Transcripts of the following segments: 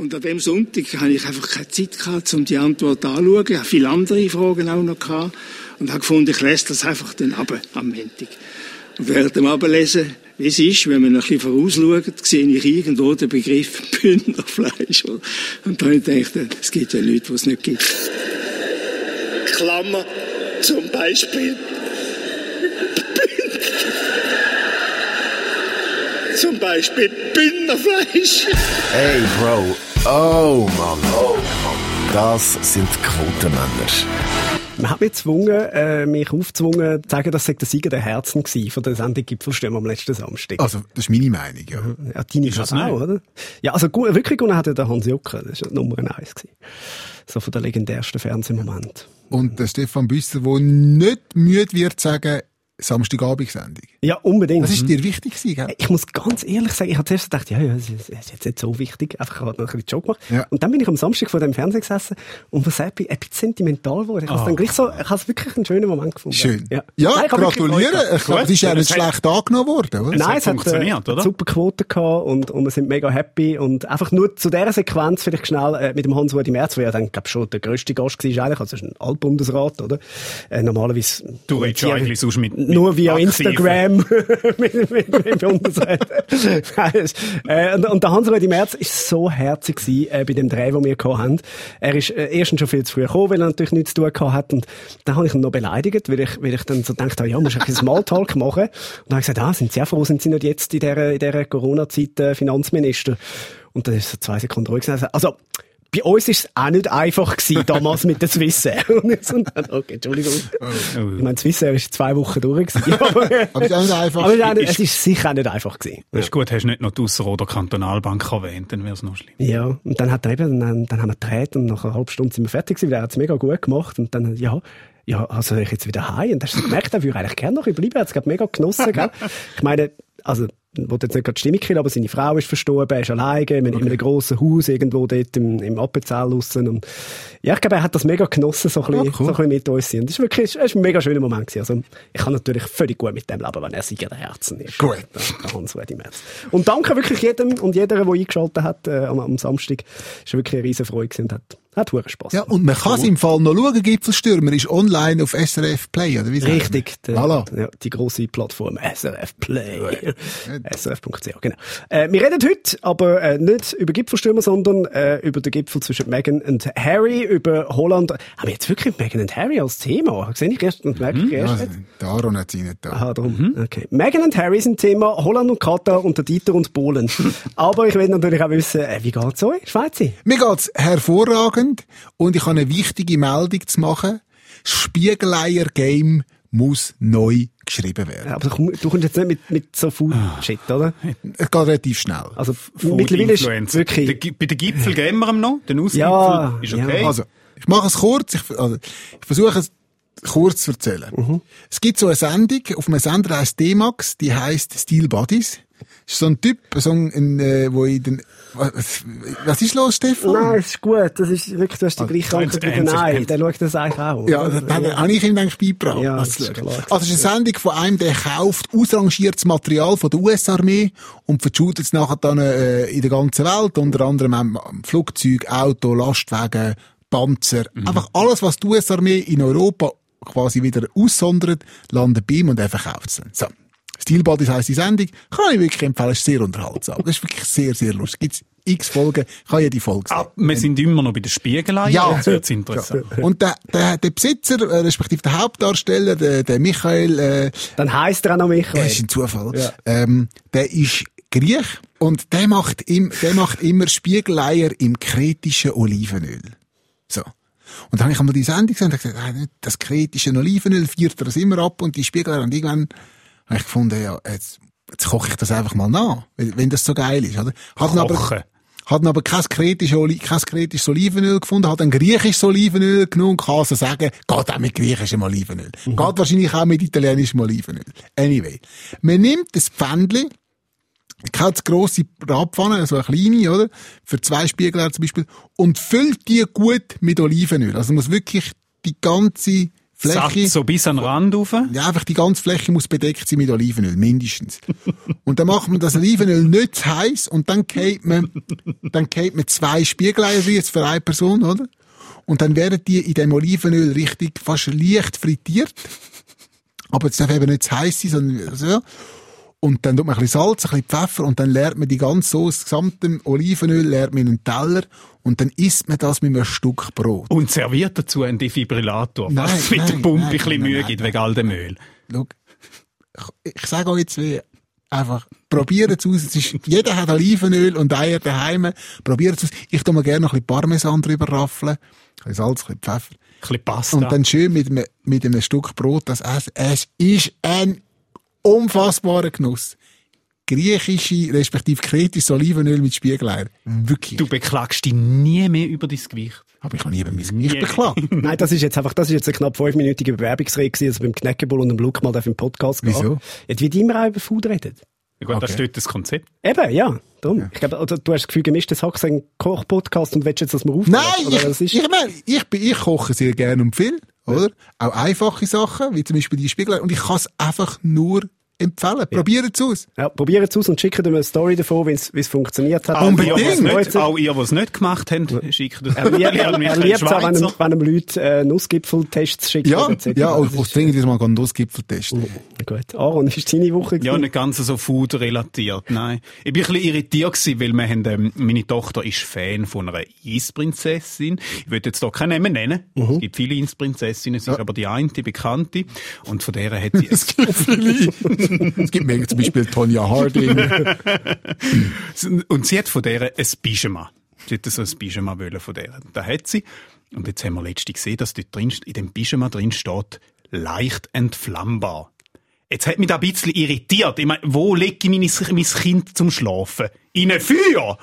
Und an dem Sonntag hatte ich einfach keine Zeit gehabt, um die Antwort anzuschauen. Ich hatte viele andere Fragen auch noch gehabt. Und habe gefunden, ich lese das einfach dann ab am Montag. Und während dem Ablesen, wie es ist, wenn man ein bisschen vorausschaut, sehe ich irgendwo den Begriff Bündnerfleisch. Und dann habe ich gedacht, es gibt ja nichts, was es nicht gibt. Klammer, zum Beispiel Zum Beispiel Bündnerfleisch. Hey, Bro. Oh, Mann. Oh, Mann. Das sind Quotenmänner. Man hat mich gezwungen, äh, mich aufgezwungen, zu sagen, das sei der Sieger der Herzen gewesen von der Sendung Gipfelstürme am letzten Samstag. Also, das ist meine Meinung, ja. Ja, deine ist das auch, oder? Ja, also gu- wirklich gewonnen hat ja der Hans Jucker. Das war Nummer eins gewesen. So von der legendärsten Fernsehmoment. Und der Stefan Büsser, der nicht müde wird sagen, Samstagabendsendung. Ja, unbedingt. Das ist dir wichtig gewesen, gell? Ich muss ganz ehrlich sagen, ich habe zuerst gedacht, ja, ja, es ist, es ist jetzt nicht so wichtig. Einfach, ich habe noch ein bisschen Joke gemacht. Ja. Und dann bin ich am Samstag vor dem Fernseher gesessen und was ein bisschen sentimental geworden. Ich habe dann gleich so, ich habe es wirklich einen schönen Moment gefunden. Schön. Ja, Ja, Nein, ich habe wirklich gratuliere. Freude Ich glaube, das ist ja nicht Das hat- schlecht angenommen worden, oder? Nein, hat es hat, funktioniert, äh, oder? super Quote gehabt und, und wir sind mega happy. Und einfach nur zu dieser Sequenz vielleicht schnell äh, mit dem Hans-Rudi Merz, der ja dann, glaub schon der grösste Gast war eigentlich, also es ist ein Altbundesrat, oder? Äh, normalerweise... Du redest ja eigentlich sonst mit Nur via. Instagram mit, mit, mit äh, und, und der Hans-Rudi Merz ist so herzig gewesen, äh, bei dem Dreh, den wir gehabt haben. Er ist äh, erstens schon viel zu früh gekommen, weil er natürlich nichts zu tun gehabt hat. Und dann habe ich ihn noch beleidigt, weil ich, weil ich dann so gedacht habe, ja, musst du ein Smalltalk machen. Und dann habe ich gesagt, ah, sind Sie auch froh, sind Sie nicht jetzt in dieser, in dieser Corona-Zeit äh, Finanzminister? Und dann ist so zwei Sekunden ruhig gewesen. Also, bei uns ist es auch nicht einfach gewesen, damals mit der Swissair. Und ich so, okay, Entschuldigung. Ich meine, Swissair ist zwei Wochen durch gewesen. Aber, Aber es ist auch nicht einfach. aber es ist auch nicht- es ist sicher auch nicht einfach gewesen. Das ist gut, hast du nicht noch die Ausserrhoder Kantonalbank erwähnt, dann wäre es noch schlimm. Ja, und dann hat er eben, dann, dann haben wir gedreht und nach einer halben Stunde sind wir fertig gewesen, weil er hat es mega gut gemacht und dann, ja, ja, also ich jetzt wieder heim und hast du gemerkt, er würde eigentlich gerne noch bleiben, er hat es mega genossen, gell? Ich meine, also, ich wollte jetzt nicht gerade die Stimmung aber seine Frau ist verstorben, er ist alleine, in, in einem grossen Haus irgendwo dort im, im Appenzell draussen und ja, ich glaube, er hat das mega genossen, so ein bisschen, Ja, cool. so ein bisschen mit uns zu sein. Das ist wirklich, das ist ein mega schöner Moment gewesen. Also, ich kann natürlich völlig gut mit dem leben, wenn er Sieger der Herzen ist. Gut. Hans-Rudi Merz. Und danke wirklich jedem und jeder, der eingeschaltet hat, äh, am, am Samstag. Es war wirklich eine riesen Freude und hat, hat hure Spass Ja, und man kann es im Fall noch schauen, Gipfelstürmer ist online auf SRF Play, oder wie sagt man? Richtig, der, Voilà. ja, die grosse Plattform SRF Play. SRF.ch, genau. Äh, wir reden heute aber äh, nicht über Gipfelstürmer, sondern äh, über den Gipfel zwischen Meghan und Harry, über Holland. Haben wir jetzt wirklich Meghan und Harry als Thema? Sehe ich erst und merke ich erst Ja, jetzt? der Aaron hat sie nicht da. Aha, darum. Okay. Meghan und Harry sind Thema, Holland und Katar und der Dieter und Polen. aber ich will natürlich auch wissen, äh, wie geht's euch, Schweizi? Mir geht's hervorragend und ich habe eine wichtige Meldung zu machen. Das Spiegeleier-Game muss neu geschrieben werden. Aber du, du kommst jetzt nicht mit, mit so viel Shit, oder? Es geht relativ schnell. Also Food mittlerweile ist Influencer. wirklich... Bei den Gipfel geben wir ihm noch. Den Ausgipfel Ja, ist ja. okay. Also, ich mache es kurz. Ich, also, ich versuche es kurz zu erzählen. Mhm. Es gibt so eine Sendung auf einem Sender, der heißt D-Max, die heißt Steel Bodies. Ist so ein Typ, so ein, äh, wo in den, was, was ist los, Stefan? Nein, ist gut. Das ist wirklich, du hast die gleiche Ah, Antwort wie haben der Nein. Der schaut das eigentlich auch. Ja, das ja. habe ich ihm eigentlich beigebracht. Ja, das ist. Also, es ist eine Sendung von einem, der kauft ausrangiertes Material von der US-Armee und verschuldet es nachher dann äh, in der ganzen Welt, unter anderem Flugzeug, Auto, Lastwagen, Panzer. Einfach alles, was die US-Armee in Europa quasi wieder aussondert, landet bei ihm und er verkauft es dann. So. Steel Bodies heisst die Sendung. Kann ich wirklich empfehlen. Ist sehr unterhaltsam. Das ist wirklich sehr, sehr lustig. Gibt's x Folgen. Ich habe jede Folge gesehen. Ah, wir sind immer noch bei der Spiegelei. Ja. Jetzt wird's interessant. Und der, der, der Besitzer, äh, respektive der Hauptdarsteller, der, der Michael, äh, Dann heisst er auch noch Michael. das ist ein Zufall, Ja. ähm, der ist Griech und der macht, im, der macht immer Spiegeleier im kretischen Olivenöl. So. Und dann habe ich einmal die Sendung gesehen und hab gesagt, ah, das kretische Olivenöl führt er das immer ab und die Spiegeleier und irgendwann habe ich gefunden, ja, jetzt, jetzt koche ich das einfach mal nach, wenn wenn das so geil ist, oder? Hat aber, hat aber kein kretisches, Oli kein Olivenöl gefunden, hat ein griechisches Olivenöl genommen und kann also sagen, geht auch mit griechischem Olivenöl. Geht wahrscheinlich auch mit italienischem Olivenöl. Anyway. Man nimmt das Pfändchen, keine grosse Bratpfanne, also eine kleine, oder? Für zwei Spiegeleier zum Beispiel. Und füllt die gut mit Olivenöl. Also man muss wirklich die ganze Fläche, so bis an den Rand rauf. ja, einfach die ganze Fläche muss bedeckt sein mit Olivenöl, mindestens. und dann macht man das Olivenöl nicht zu heiß und dann geht man, dann geht man zwei Spiegeleier jetzt für eine Person, oder? Und dann werden die in dem Olivenöl richtig fast leicht frittiert. Aber es darf eben nicht zu heiß sein, sondern so. Und dann tut man ein bisschen Salz, ein bisschen Pfeffer und dann leert man die ganze Sauce, das gesamte Olivenöl leert man in einen Teller und dann isst man das mit einem Stück Brot. Und serviert dazu einen Defibrillator, Nein, was mit der Pumpe nein, ein bisschen Mühe gibt, wegen all dem Öl. Schau, ich, ich sage euch jetzt wie, einfach, probiert es aus. Es ist, jeder hat Olivenöl und Eier daheim. Probiert es aus. Ich tue mir gerne noch ein bisschen Parmesan drüber raffeln. Ein bisschen Salz, ein bisschen Pfeffer. Ein bisschen Pasta. Und dann schön mit einem, mit einem Stück Brot das essen. Es ist ein unfassbarer Genuss. Griechische, respektive kretisches Olivenöl mit Spiegeleier. Wirklich. du beklagst dich nie mehr über dein Gewicht. Habe ich noch nie über mein Gewicht beklagt. Nein, das ist jetzt einfach, das ist jetzt eine knapp fünfminütige Bewerbungsrede gewesen, also beim Knäckebull und dem Look mal im Podcast gehen. Wieso? Jetzt wird immer auch über Food redet. Ja, gut, das Okay. ist dort das Konzept. Eben, ja. Darum. Ich glaube, oder du hast das Gefühl, gemischtes Hack ein Koch-Podcast und willst jetzt, dass wir aufnehmen? Nein, Oder ich, ich meine, ich, bin- ich koche sehr gerne und viel, oder? Auch einfache Sachen, wie zum Beispiel die Spiegeleier. Und ich kann es einfach nur empfehlen. Probiert es aus. Ja, probiert es aus und schickt mir eine Story davon, wie es es funktioniert hat. Auch ihr, die es Unbedingt. nicht, auch ihr, die es nicht gemacht habt, schickt das Er liebt er, er liebt es auch, wenn, Schweizer. wenn ihm Leute äh, Nussgipfeltests schicken. Ja, ja, Das und ich dringend jetzt mal einen Nussgipfel testen. Gut. Aaron, ist deine Woche Ja, gewesen? nicht ganz so Food relatiert, nein. Ich bin ein bisschen irritiert gewesen, weil wir haben, ähm, meine Tochter ist Fan von einer Eisprinzessin. Ich will jetzt hier keine Namen nennen. Mhm. Es gibt viele Eisprinzessinnen, es ist aber die eine, die bekannte. Und von der hat sie Es gibt viele. es gibt mir zum Beispiel Tonya Harding. Und sie hat von der ein Pyjama. Sie hat so ein Pyjama wollen von der. Da hat sie. Und jetzt haben wir letztens gesehen, dass dort drin, in dem Pyjama drin steht, leicht entflammbar. Jetzt hat mich da ein bisschen irritiert. Ich meine, wo lege ich meine, mein Kind zum Schlafen? In ein Feuer?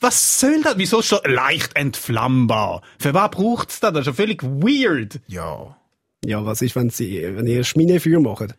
Was soll das? Wieso steht leicht entflammbar? Für was braucht's das? Das ist ja völlig weird. ja. Ja, was ist, wenn sie, wenn ihr Schminefeuer macht?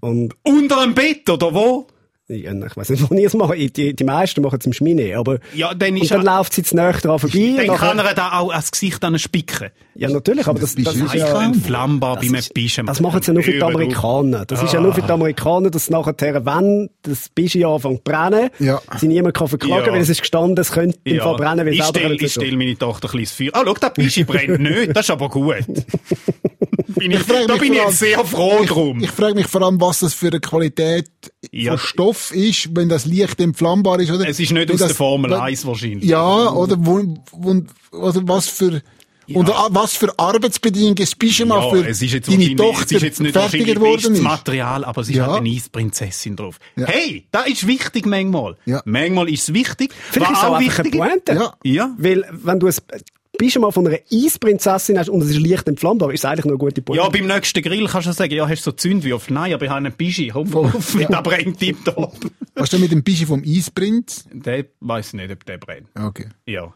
Und, Unter dem Bett, oder wo? ja, ich weiß nicht, wo ihr es macht. Die, die meisten machen es im Schmine, aber, Ja, dann und ist dann ja, läuft sie jetzt näher dran vorbei. dann nachher- kann er da auch ans Gesicht an spicken. ja, natürlich, aber das, das, Das ist ja, entflammbar bei einem ist- Pyjama. das machen sie ja nur für die. Amerikaner. Das ist ja nur für die Amerikaner, dass nachher, wenn das Pyjama anfängt zu brennen, Ja. sie niemand kann verklagen, Ja. weil es ist gestanden, es könnte im Fall brennen, weil ich selber stelle ich stell meine Tochter ein bisschen Feuer. Ah, schau, der Pischi brennt nicht. Das ist aber gut. bin ich, frage da bin ich jetzt sehr froh drum. Ich frage mich vor allem, was das für eine Qualität Ja. von Stoff ist, wenn das leicht entflammbar ist, oder? es ist nicht Wenn aus das- der Formel wenn- 1 wahrscheinlich. Ja, oder, wo, wo, oder was für, oder was für Arbeitsbedingungen das Pyjama Ja, für es ist jetzt deine Tochter es ist jetzt nicht fertiger bestes ist. Material, aber es ist Ja. halt eine Eisprinzessin drauf. Ja. Hey, das ist wichtig manchmal. Ja. Manchmal ist es wichtig. Vielleicht ist es auch wichtig Pointe. Ja. Ja. Weil, wenn du ein Pyjama von einer Eisprinzessin hast und es ist leicht entflammbar, ist es eigentlich noch eine gute Pointe. Ja, beim nächsten Grill kannst du sagen, ja, hast du so Zündwürfel? Nein, aber ich habe einen Pischi. Komm, auf, da brennt tipptopp. Was du mit dem Pyjama vom Eisprinz? Der weiss nicht, ob der brennt. Okay. Ja.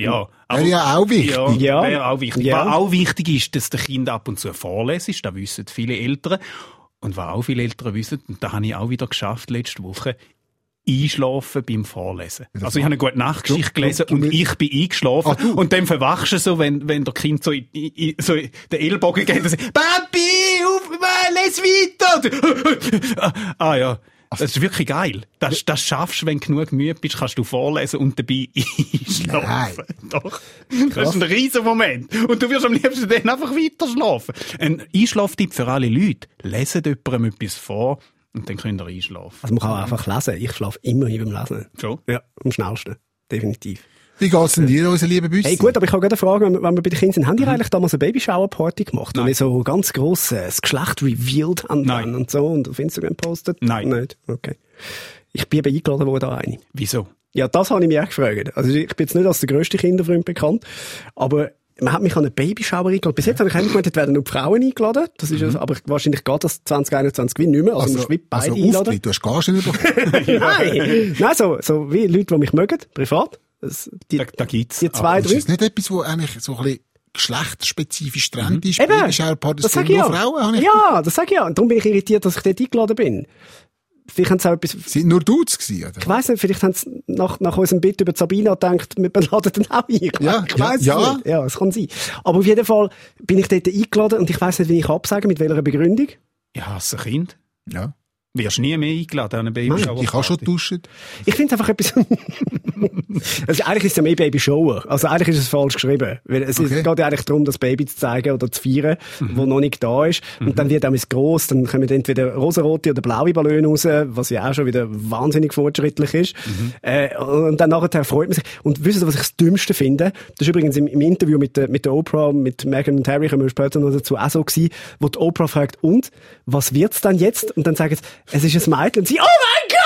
Ja. Wäre ja auch wichtig. Ja, Ja. wäre auch wichtig. Ja. Was auch wichtig ist, dass der Kind ab und zu vorlesen ist, das wissen viele Eltern. Und was auch viele Eltern wissen, und da habe ich auch wieder geschafft letzte Woche, einschlafen beim Vorlesen. Also ich habe eine gute Nachtgeschichte Du- gelesen du- und du- ich bin eingeschlafen du. und dann verwachst du so, wenn, wenn der Kind so, in, in, so in den Ellbogen geht und sagt, Papi, auf, les weiter! ah ja. Das ist wirklich geil. Das, das schaffst du, wenn du genug müde bist, kannst du vorlesen und dabei einschlafen. Doch. Das ist ein riesen Moment. Und du wirst am liebsten dann einfach weiter schlafen. Ein Einschlaftipp für alle Leute. Leset jemandem etwas vor und dann könnt ihr einschlafen. Also man kann auch einfach lesen. Ich schlafe immer beim Lesen. Schon? Ja, am schnellsten. Definitiv. Wie geht's denn dir, unser lieber Büssi? Hey, gut, aber ich habe gerade eine Frage, wenn wir, wenn wir bei den Kindern sind. Habt ihr eigentlich damals eine Babyshower-Party gemacht? Nein. Und ihr so ganz gross äh, das Geschlecht revealed haben Nein. und so und auf Instagram postet? Nein. Nicht? Okay. Ich bin eben eingeladen worden an eine. Wieso? Ja, das habe ich mich auch gefragt. Also ich bin jetzt nicht als der grösste Kinderfreund bekannt, aber man hat mich an eine Babyshower eingeladen. Bis jetzt habe ich eigentlich gemeint, es werden nur die Frauen eingeladen. Das ist also, aber wahrscheinlich geht das 2021 wie nicht mehr. Also, man muss wie beide also einladen. Du hast Gage nicht bekommen. Nein, nein, so, so wie Leute, die mich mögen, privat. Das, die, Da, da gibt's. die zwei, ist drei. das nicht etwas, wo eigentlich so ein bisschen geschlechterspezifisch Trend ist? Eben, das für sag ich nur ja. Frauen, habe ich Ja, das sag ich ja. Und darum bin ich irritiert, dass ich dort eingeladen bin. Vielleicht haben sie auch etwas, Sind nur Dudes gewesen, oder? ich weiss nicht, vielleicht haben sie nach, nach unserem Bit über Sabina gedacht, wir laden den auch ein. Ja, ich weiss ja, es ja. nicht. Ja, es kann sein. Aber auf jeden Fall bin ich dort eingeladen und ich weiss nicht, wie ich absage, mit welcher Begründung. Ich hasse Kind. Ja. Wirst nie mehr eingeladen an eine Babyshower. Ich habe schon duschen. Ich finde einfach etwas. also eigentlich ist es ja mehr Baby Shower. Also eigentlich ist es falsch geschrieben. Weil es Okay. geht ja eigentlich darum, das Baby zu zeigen oder zu feiern, wo noch nicht da ist. Und dann wird auch gross, dann kommen entweder rosarote oder blaue Ballone raus, was ja auch schon wieder wahnsinnig fortschrittlich ist. Äh, und dann nachher freut man sich. Und wisst ihr, was ich das Dümmste finde? Das ist übrigens im, im Interview mit der, mit der Oprah, mit Meghan und Harry, kommen wir später noch dazu, auch so gewesen, wo die Oprah fragt, und, was wird's dann jetzt? Und dann sagen sie, es ist ein Mädchen. Und sie, oh mein Gott!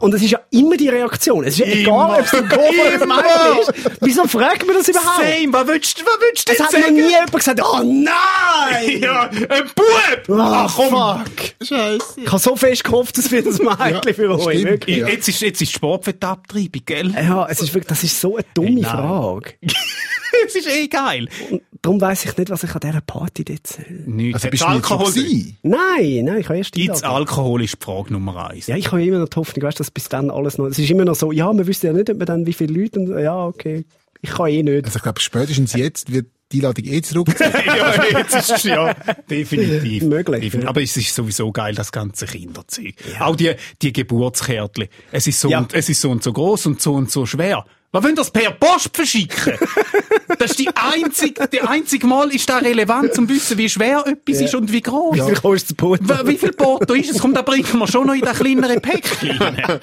Und es ist ja immer die Reaktion. Es ist ja egal, ob es ein Go oder ein Mädchen ist. Wieso fragt man das überhaupt? Same, was willst du, was willst du Es hat noch sagen? nie jemand gesagt, oh nein! Ja, ein Bub! Ah, fuck! Scheiße. Ich habe so fest gehofft, es wird ein Mädchen für euch. stimmt. Wirklich. Ich- Jetzt ist, jetzt ist Sportwettabtreibung, gell? Ja, es ist wirklich, das ist so eine dumme Hey, nein. Frage. Es ist eh geil. Und darum weiss ich nicht, was ich an dieser Party dort soll. Nichts. Also bist du nicht Alkohol gewesen? Nein, nein, ich habe erst Gibt's. Alkohol ist die Frage Nummer eins. Ja, ich habe immer noch die Hoffnung, weißt, dass bis dann alles noch, es ist immer noch so, ja, man wüsste ja nicht, ob man dann wie viele Leute, und, ja, okay, ich kann eh nicht. Also ich glaube, spätestens jetzt wird die Einladung eh zurückgezogen. ja, jetzt ist es ja definitiv. Möglich, Definitiv. ja. Aber es ist sowieso geil, das ganze Kinderzeug. Auch die, die Geburtskärtchen. Es ist so Ja. und, es ist so und so groß und so und so schwer. Was wollen das per Post verschicken? das ist die einzige, die einzige Mal ist da relevant, um zu wissen, wie schwer etwas ist und wie groß. Wie viel kostet das Boot? Wie viel Porto ist es? Komm, da bringen wir schon noch in den kleineren Päckchen rein.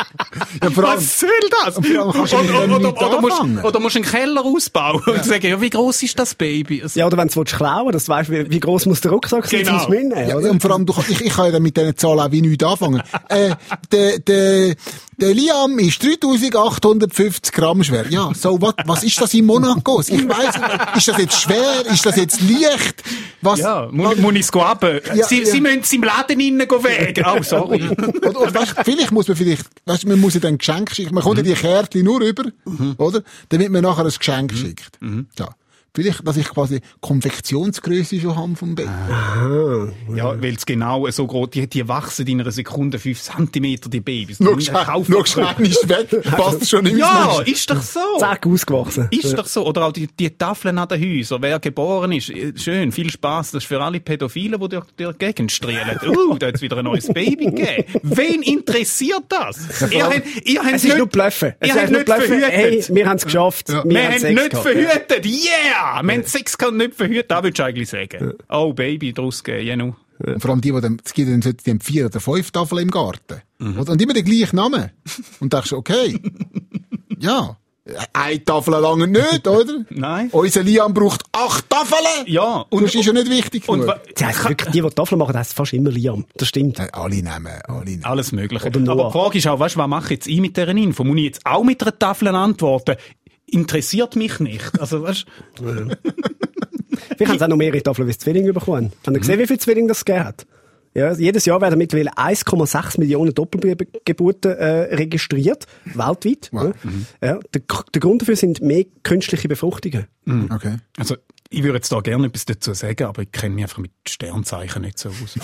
Ja, Was soll das? Dem oder, nicht oder, musst, oder musst einen Keller ausbauen und sagen, ja, wie groß ist das Baby? Also, Ja, oder wenn du es klauen willst, weißt, wie, wie gross muss der Rucksack sein, Genau. um mitnehmen, Ja, oder? und vor allem, du, ich, ich kann ja mit diesen Zahlen auch wie nichts anfangen. äh, der, der, der Liam ist 3850 Gramm schwer. Ja, so, was, was ist das in Monaco? Ich weiss nicht. Ist das jetzt schwer? Ist das jetzt leicht? Was? Ja, muss, muss ich es haben? Ja, Sie, ja. Sie müssen es im Laden innen wägen. Oh, sorry. Oder, oder weißt, vielleicht muss man vielleicht, weißt, man muss ja dann Geschenk schicken. Man kommt ja die Kärtchen nur über, oder? Damit man nachher ein Geschenk schickt. Ja. Vielleicht, dass ich quasi Konfektionsgröße schon habe vom Baby. Ja, weil es genau so groß, die, die wachsen in einer Sekunde 5 cm, die Babys. Nur gescheit, ist weg, passt schon nicht Ja, mehr. ist doch so. Zack, ausgewachsen. Ist doch so. Oder auch die, die Tafeln an den Häusern. Wer geboren ist, äh, schön, viel Spaß. Das ist für alle Pädophilen, die durch, die Gegend strahlen. Uh, da hat es wieder ein neues Baby gegeben. Wen interessiert das? ihr habt, ihr habt Es ist nur Bluffen. Es Ihr ist habt nur nicht Bluffen. verhütet. Hey, wir haben es geschafft. Ja. Wir, Wir haben nicht gehabt. verhütet. Yeah! Wir haben Sex gehabt und nicht verhütet. Das würdest du eigentlich sagen. Oh, Baby draus geben. Ja, nu. Und vor allem die, die dann, es gibt dann solche, die haben vier oder fünf Tafeln im Garten. Oder? Und immer den gleichen Namen. Und denkst, okay. ja. Eine Tafel lange nicht, oder? Nein. Unser Liam braucht acht Tafeln. Ja, und- das ist ja nicht wichtig Und genug. Das heisst wirklich, die, die Tafeln machen, das fast immer Liam. Das stimmt. Alle nehmen, alle nehmen. Alles Mögliche. Aber die Frage ist auch, weißt, du, was mache ich jetzt ich mit dieser Info? Muss ich jetzt auch mit einer Tafel antworten? Interessiert mich nicht. Also, weißt, Wir haben auch noch mehrere Tafeln wie Zwillinge bekommen. Haben ihr gesehen, wie viele Zwillinge das gegeben hat? Ja, jedes Jahr werden mittlerweile 1,6 Millionen Doppelgeburten äh, registriert, weltweit. Wow. Ja. Ja, der, der Grund dafür sind mehr künstliche Befruchtungen. Okay. also, ich würde jetzt da gerne etwas dazu sagen, aber ich kenne mich einfach mit Sternzeichen nicht so aus.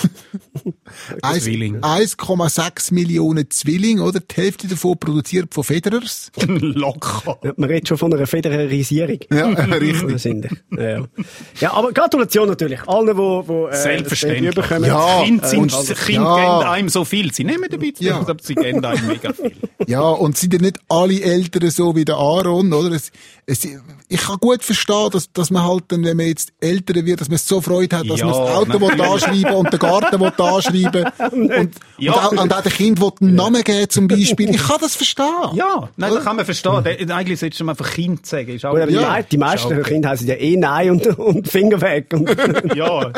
Eins- Zwilling. 1,6 Millionen Zwillinge, oder? Die Hälfte davon produziert von Federers. Locker. Man redet schon von einer Föderarisierung. Ja, richtig. Ja. ja, aber Gratulation natürlich. Allen, die, die äh, Selbstverständlich. das. Ja. Kinder, sind, und- Kinder ja. geben einem so viel. Sie nehmen ein bisschen, Ja. aber sie geben einem mega viel. Ja, und sind ja nicht alle Eltern so wie der Aaron, oder? Es, es, ich kann gut verstehen, dass, dass man halt dann, wenn man jetzt älter wird, dass man so Freude hat, dass Ja, man das Auto will anschreiben und den Garten will anschreiben und, Ja. und, auch, und auch dem Kind will einen Namen geben zum Beispiel. Ich kann das verstehen. Ja, nein, das kann man verstehen. Eigentlich solltest du einfach Kind sagen. Ist auch die, Ja. die meisten okay. Kinder heißen ja eh Nein und, und Finger weg. Und, Ja,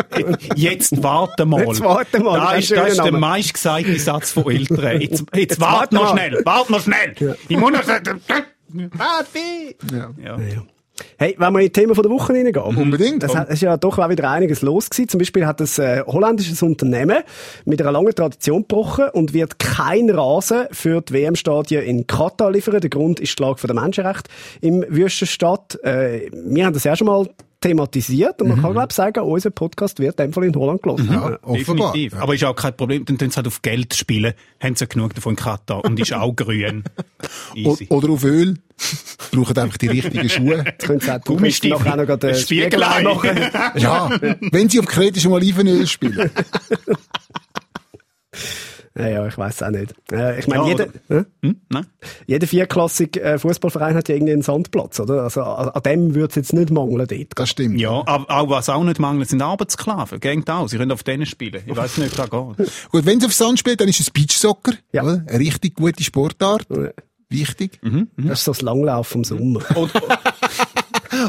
jetzt warte mal. Jetzt warte mal, Da das ist, das ist der meistgesagte Satz von Eltern. Jetzt, jetzt, Jetzt warte noch mal. schnell, warte noch schnell. Ich muss noch Papi. Ja. Ja. Ja. Hey, wenn wir in die Themen von der Woche reingehen. Unbedingt. Das hat- es ist ja doch auch wieder einiges los gewesen. Zum Beispiel hat ein äh, holländisches Unternehmen mit einer langen Tradition gebrochen und wird kein Rasen für die WM-Stadien in Katar liefern. Der Grund ist die Lage der Menschenrechte im Wüstenstadt. Äh, wir haben das ja schon mal thematisiert und man kann, glaube ich, sagen, unser Podcast wird in dem Fall in Holland gelassen. Ja, offenbar. Definitiv. Aber ist auch kein Problem. Dann tun sie halt auf Geld spielen. Haben sie ja genug davon in Katar. Und ist auch grün. Easy. oder auf Öl. Brauchen einfach die richtigen Schuhe. Jetzt können sie auch Gummistiefel. noch den Spiegelei. Spiegelei machen. Ja, wenn sie auf kretischem Olivenöl spielen. Ja, ja, ich weiß auch nicht. Äh, ich meine, Ja, jeder, Hä? Hm? Nein? jeder vierklassige äh, Fußballverein hat ja irgendwie einen Sandplatz, oder? Also an, an dem würde es jetzt nicht mangeln dort. Das stimmt. Ja, aber auch was auch nicht mangelt, sind Arbeitssklaven. Geht auch. Sie können auf denen spielen. Ich weiß nicht, wie das geht. Gut, wenn sie auf Sand spielen, dann ist es Beachsoccer. Ja. Oder? Eine richtig gute Sportart. Wichtig. Das ist so das Langlaufen im Sommer.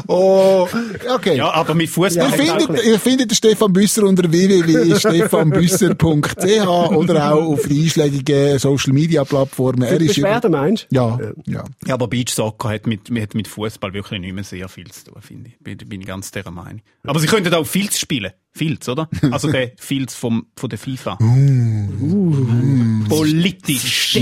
Oh, okay. Ja, aber mit Fußball. Ihr findet, ihr findet den Stefan Büsser unter www.stefanbüsser.ch oder auch auf den einschlägigen Social Media Plattformen. Er ist Beschwerden meinst du? ja, ja. Ja, aber Beachsoccer hat mit, hat mit Fußball wirklich nicht mehr sehr viel zu tun, finde ich. Bin, bin ich ganz der Meinung. Aber sie könnten auch Filz spielen. Filz, oder? Also der Filz vom, von der FIFA. Politisch.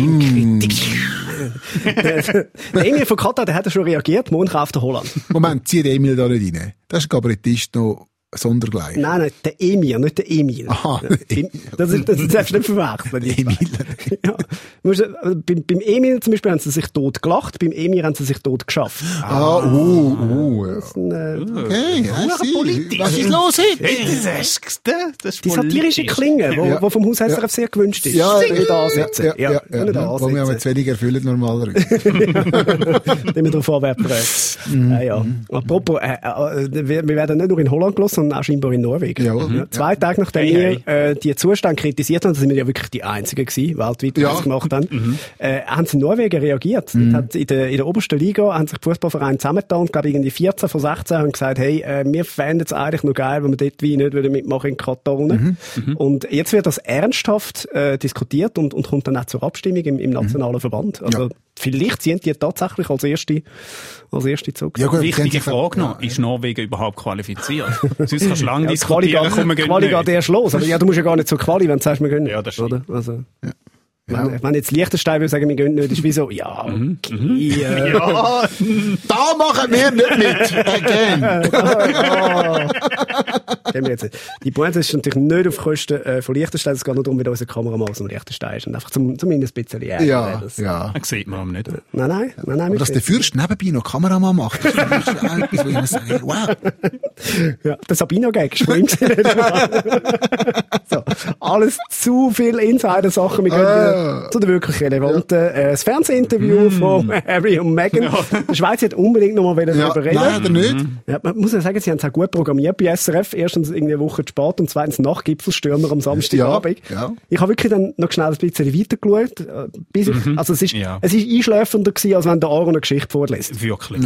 Der Emil von Katar, der hat ja schon reagiert. Morgen kauft er Holland. Moment, zieh den Emil da nicht rein. Das ist Kabarettist noch sondergleich. Nein, nein, der Emir, nicht der Emil. Aha. Ja, Das, ist, das darfst du nicht verwechseln. Emil. Ja. Musst, äh, beim, beim Emil zum Beispiel haben sie sich tot gelacht, beim Emir haben sie sich tot geschafft. Ah, uh, uh, ja. Das ist ein, äh, Okay, ja, sie. Was ist los heute? Das ist, das ist die satirische. Klinge, wo, Ja. wo vom Haus SRF sehr gewünscht ist. Ja, nicht ja, ansetzen. ja, ja, ja, ja, nicht Wo wir aber ansetzen. zu wenig erfüllen normalerweise. Nicht mehr darauf anwerfen. ja, ja. Apropos, äh, äh, wir, wir werden nicht nur in Holland gelassen, sondern auch scheinbar in Norwegen. Ja, zwei Tage nachdem Hey, wir äh, die Zustände kritisiert haben, da sind wir ja wirklich die Einzigen gewesen, weltweit, die Ja. das gemacht haben, äh, haben sie in Norwegen reagiert. Dort Hat in, der, in der obersten Liga haben sich die Fußballvereine zusammengetan und glaube irgendwie 14 von 16 haben gesagt, hey, äh, wir fänden es eigentlich noch geil, wenn wir dort wie nicht würden mitmachen in Katar. unten. Und jetzt wird das ernsthaft äh, diskutiert und, und kommt dann auch zur Abstimmung im, im nationalen Verband. Also vielleicht sind die tatsächlich als erste, als erste Zug. Ja, gut, Wichtige Frage noch. Ist Norwegen überhaupt qualifiziert? Sonst kannst du lange Ja, die Quali, diskutieren, geht- komm, wir Quali geht nicht. erst los. Aber ja, du musst ja gar nicht zur Quali, wenn du sagst, wir gehen nicht. Ja, das stimmt. Oder? Also, wenn, wenn jetzt Liechtenstein will sagen, wir gehen nicht, ist wie so, ja, Mhm. okay. Äh, Ja, da machen wir nicht mit. Again. gehen wir jetzt nicht. Die Pointe ist natürlich nicht auf Kosten äh, von Liechtenstein. Es geht nur darum, wie unser Kameramann aus dem Liechtenstein ist. Und einfach zum, zumindest ein bisschen ärgern. Ja, das, ja. Das sieht man nicht. Nein, nein, nein, nein. Aber dass der Fürst nebenbei noch Kameramann macht, das ist etwas, wo ich mir sage, wow. Ja, der Sabino-Gag ist von ihm gewesen. so, alles zu viel Insider-Sachen. Wir gehen wieder zu den wirklich relevanten. Äh, das Fernsehinterview von Harry und Meghan. Der Schweiz hat unbedingt noch mal Ja, darüber reden. leider nicht. Ja, man muss ja sagen, sie haben es auch gut programmiert bei SRF. Erstens irgendwie eine Woche zu spät und zweitens nach Gipfelstürmer am Samstagabend. Ja, ja. Ich habe wirklich dann noch schnell ein bisschen weitergeschaut. äh, Bis ich, also es ist, Ja. es ist einschläfernder gewesen, als wenn der Aaron eine Geschichte vorliest. Wirklich.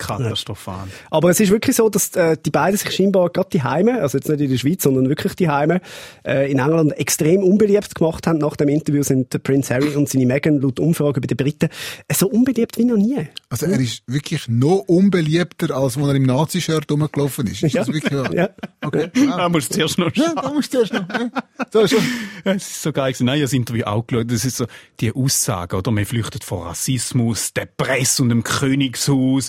Ja. Katastrophal. Aber es ist wirklich so, dass äh, die beiden sich scheinbar gerade die Heime, also jetzt nicht in der Schweiz, sondern wirklich die Heime, äh, in England extrem unbeliebt gemacht haben. Nach dem Interview sind der Prince Harry und seine Meghan laut Umfrage bei den Briten äh, so unbeliebt wie noch nie. Also er ist wirklich noch unbeliebter, als wenn er im Nazi-Shirt rumgelaufen ist. Ist das wirklich wahr? Ja. Okay. Da musst du zuerst noch Ja, da musst du erst noch. ja. So, schon. Es ist so geil gewesen. Nein, ich habe das Interview auch geschaut. Das ist so, die Aussage, oder? Man flüchtet vor Rassismus, der Presse und dem Königshaus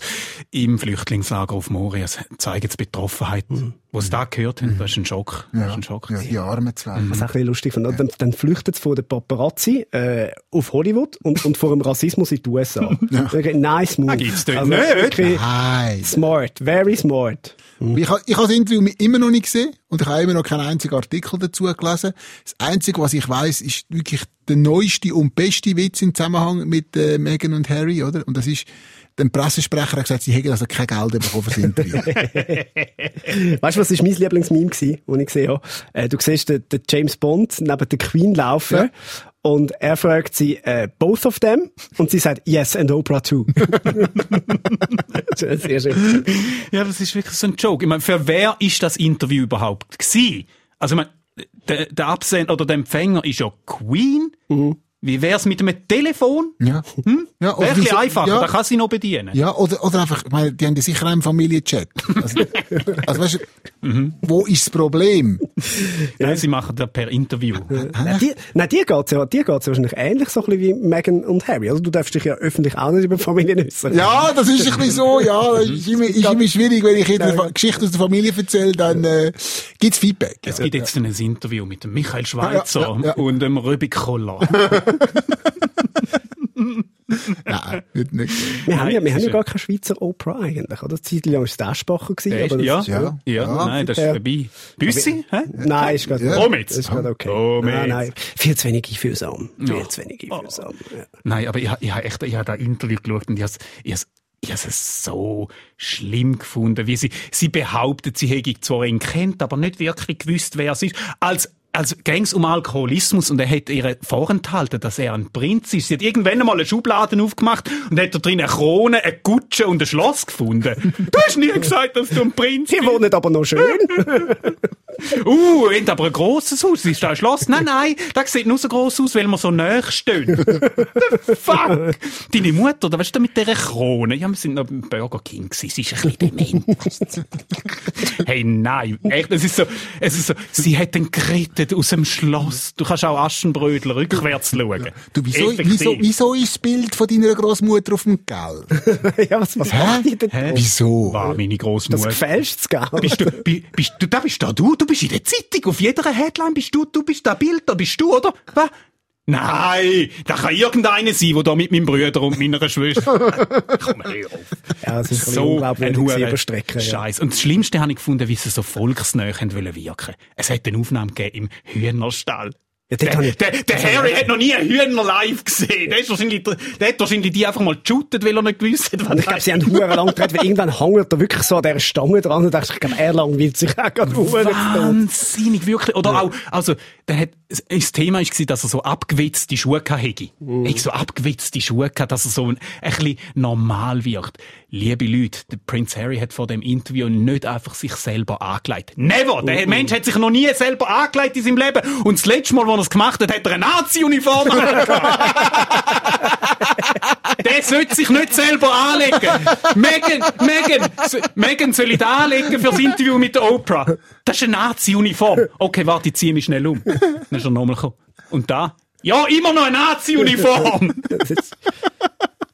im Flüchtlingslager auf Moria. Das zeigt die Betroffenheit. Wo sie da gehört haben, das ist ein Schock. Das ist Ja, ein Schock. ja, die armen zwei. Was ich auch ein bisschen lustig finde. Dann, dann flüchtet es von den Paparazzi äh, auf Hollywood und, und vor dem Rassismus in die USA. Wirklich Nice move. Also Ah, gibt's dort nicht. wirklich Nein. Smart, very smart. Ich habe ich hab das Interview immer noch nicht gesehen und ich habe immer noch keinen einzigen Artikel dazu gelesen. Das Einzige, was ich weiß, ist wirklich der neueste und beste Witz im Zusammenhang mit äh, Meghan und Harry, oder? Und das ist, der Pressesprecher hat gesagt, sie hätten also kein Geld bekommen für das Interview. Weißt du, was ist mein Lieblingsmeme gewesen, den ich gesehen habe? Äh, du siehst den, den James Bond neben der Queen laufen Ja. und er fragt sie, äh, both of them? Und sie sagt, yes, and Oprah too. Das ist Sehr schön. Ja, das ist wirklich so ein Joke. Ich meine, für wer ist das Interview überhaupt gewesen? Also, ich meine, der, der Absender oder der Empfänger ist ja Queen. Wie wär's mit einem Telefon? ja. Ja, oder Wäre ein einfacher, ja. da kann sie noch bedienen. Ja, oder, oder einfach, ich meine, die haben ja sicher einen Familienchat. Also, also weißt du, wo ist das Problem? Nein, sie machen das per Interview. Nein, die, nein, die geht's ja, die geht's ja wahrscheinlich ähnlich so ein bisschen wie Meghan und Harry. Also du darfst dich ja öffentlich auch nicht über Familien äußern. Ja, das ist ein bisschen so, ja. Das ist immer, ist immer schwierig, wenn ich eine Geschichte aus der Familie erzähle, dann äh, gibt's Feedback. Es gibt jetzt ein Interview mit dem Michael Schweizer Ja, ja, ja. und dem Rübig Koller. Nein, nicht, nicht. Wir haben ja, wir haben ja gar keine Schweizer Opera eigentlich, oder? Zeit lang war es der Aschbacher gewesen, aber das ja? ist, ja, ja. ja, nein, das ist vorbei. Büssi? hä? Nein, ist gerade, Ja. Komm jetzt. ist gerade okay. Komm nein, jetzt. nein, viel zu wenig einfühlsam. Viel Ja. zu wenig einfühlsam. Ja. Nein, aber ich, ich habe echt, ich habe da Interview geschaut und ich habe ich has, ich has es so schlimm gefunden, wie sie, sie behauptet, sie hätte zwar ihn kennt, aber nicht wirklich gewusst, wer es ist. Als, als gäng's um Alkoholismus und er hat ihr vorenthalten, dass er ein Prinz ist. Sie hat irgendwann einmal eine Schublade aufgemacht und hat da drin eine Krone, eine Kutsche und ein Schloss gefunden. Du hast nie gesagt, dass du ein Prinz bist. wohnen aber noch schön. Uh, habt aber ein grosses Haus. Ist da ein Schloss? Nein, nein, das sieht nur so gross aus, weil wir so nahe stehen. The fuck? Deine Mutter, da weißt du, mit dieser Krone. Ja, wir sind noch beim Burger King gewesen. Sie ist ein bisschen dement. hey, nein. Echt, es ist so, es ist so, sie hat den gerettet aus dem Schloss. Du kannst auch Aschenbrödel rückwärts schauen. Du, wieso, wieso, wieso ist das Bild von deiner Großmutter auf dem Geld? ja, was, was macht die denn? Hä? Wieso? War meine Das Großmutter. gefälscht's, gell? Bist du, bi- bist du, da bist da du, du bist in der Zeitung, auf jeder Headline bist du, du bist da Bild, da bist du, oder? Was? Nein, da kann irgendeiner sein, der da mit meinem Bruder und meiner Schwester. Komm, hör auf. Ja, es ist ein So unglaublich ein überstrecken. Ja. Scheiß. Und das Schlimmste habe ich gefunden, wie sie so volksnäher wirken. Es hat eine Aufnahme gegeben im Hühnerstall. Ja, Der, ich- der, der Harry hat noch nie einen Hühner live gesehen. Der, ist wahrscheinlich, der hat wahrscheinlich die einfach mal geshootet, weil er nicht gewusst hat, was ich glaube, sie haben hure lang gedreht, weil irgendwann hängt er wirklich so an dieser Stange dran und dachte, ich glaube, er langweilt sich auch gerade hure zu Tod. Wahnsinnig, wirklich. Oder auch, also, der hat, das Thema war, dass er so abgewitzte Schuhe hatte. Mhm. Ich so abgewitzte Schuhe gehabt, dass er so ein, ein bisschen normal wirkt. Liebe Leute, der Prince Harry hat vor dem Interview nicht einfach sich selber angelegt. Never! Der Mhm. Mensch hat sich noch nie selber angelegt in seinem Leben. Und das letzte Mal, wo er es gemacht hat, hat er eine Nazi-Uniform. Der sollte sich nicht selber anlegen. Megan, Megan, Megan soll da anlegen für das Interview mit der Oprah. Das ist eine Nazi-Uniform. Okay, warte, ich ziehe mich schnell um. Dann ist er nochmal gekommen. Und da? Ja, immer noch eine Nazi-Uniform.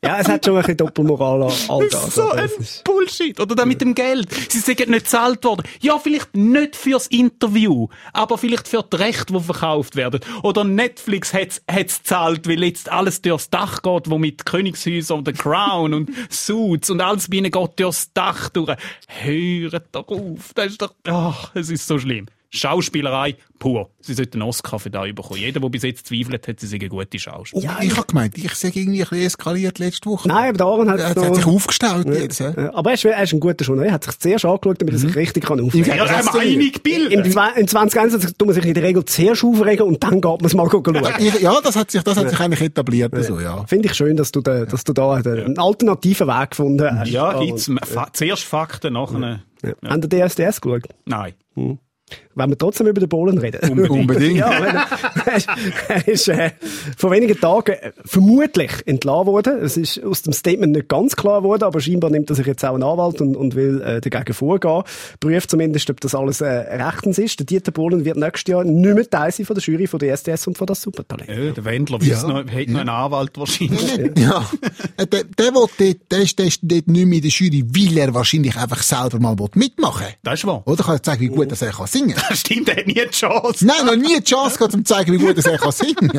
Ist- Ja, es hat schon ein bisschen Doppelmoral an all das. so aber ein es ist- Bullshit. Oder da mit dem Geld. Sie sind nicht gezahlt worden. Ja, vielleicht nicht fürs Interview, aber vielleicht für die Rechte, die verkauft werden. Oder Netflix hat's hat's gezahlt, weil jetzt alles durchs Dach geht, wo mit Königshäusern und The Crown und Suits und alles bei ihnen geht durchs Dach durch. Hört doch auf. Das ist doch, ach, es ist so schlimm. Schauspielerei pur. Sie sollten einen Oscar für da bekommen. Jeder, der bis jetzt zweifelt, hat, sie sind eine gute Schauspieler. Ja, Ich habe gemeint, ich sage irgendwie ein bisschen eskaliert letzte Woche. Nein, aber der Aaron hat Er es hat, hat sich noch... aufgestellt jetzt. hä? Ja, Aber er ist, er ist ein guter Journalist. Er hat sich zuerst angeschaut, damit er sich richtig kann aufregen Ja, kann. da haben wir einig Bild. Im, im 2021 tut man sich in der Regel zuerst aufregen und dann geht man es mal schauen. Ja, das hat sich, das hat sich eigentlich etabliert. So, ja. Finde ich schön, dass du, da, dass du da einen alternativen Weg gefunden hast. Ja. Fa zuerst Fakten, nachher... Ja. Haben die DSDS geschaut? Nein. Wenn wir trotzdem über den Bohlen reden. Unbedingt. ja, er, er ist, er ist äh, vor wenigen Tagen äh, vermutlich entlassen worden. Es ist aus dem Statement nicht ganz klar geworden, aber scheinbar nimmt er sich jetzt auch einen Anwalt und, und will äh, dagegen vorgehen. Prüft zumindest, ob das alles äh, rechtens ist. Der Dieter Bohlen wird nächstes Jahr nicht mehr Teil sein von der Jury von der SDS und von das Supertalent. Ja, der Wendler Ja. ja. noch, hat noch einen Anwalt wahrscheinlich. Ja, Äh, der, der, will dort, der, ist, der ist dort nicht mehr in der Jury, weil er wahrscheinlich einfach selber mal will mitmachen Das ist wahr. Oder kann er zeigen, wie gut dass er kann singen Das stimmt, er hat nie die Chance. Nein, noch nie die Chance gehabt, um zu zeigen, wie gut er kann singen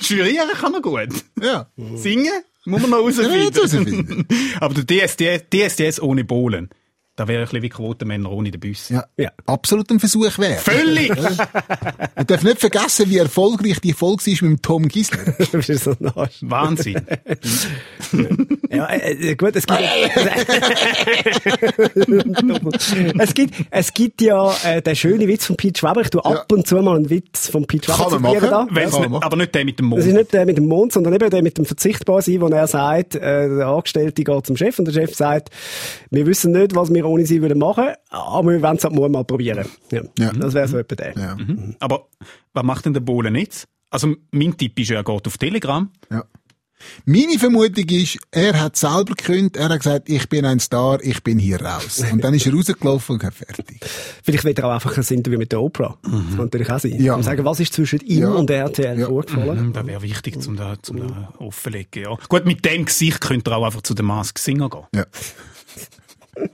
Jurieren kann er gut. Ja. Singen muss man noch rausfinden. Aber der DSDS, DSDS ohne Bohlen, da wäre ein bisschen wie Quotenmänner ohne den Bus. Ja. Ja. Absolut ein Versuch wert. Völlig! Man darf nicht vergessen, wie erfolgreich die Folge war mit dem Tom Gisler. Du bist so ein Arsch. Wahnsinn. Ja, äh, äh, gut, es gibt, es gibt, es gibt ja äh, den schönen Witz von Pete Schwaber. Ich tue ab und zu mal einen Witz von Pete Schwaber Kann man zitieren machen. da. Kann nicht, aber nicht der mit dem Das ist Mond. nicht der mit dem Mond, sondern eben der mit dem Verzichtbarsein, wo er sagt, äh, der Angestellte geht zum Chef und der Chef sagt, wir wissen nicht, was wir ohne sie würden machen, aber wir wollen es ab morgen mal probieren. Ja. Ja. Das wäre so etwa der. Ja. Aber was macht denn der Bohlen jetzt? Also, mein Tipp ist ja, er geht auf Telegram. Ja. Meine Vermutung ist, er hat selber gekündigt, er hat gesagt, ich bin ein Star, ich bin hier raus. Und dann ist er rausgelaufen und fertig. Vielleicht wird er auch einfach ein Interview mit der Oprah. Das kann natürlich auch sein. Ja. Und sagen, was ist zwischen ihm Ja. und RTL Ja. vorgefallen? Hm, Das wäre wichtig, zum da, zum da offenlegen, ja. Gut, mit dem Gesicht könnt ihr auch einfach zu den Mask Singer gehen. Ja,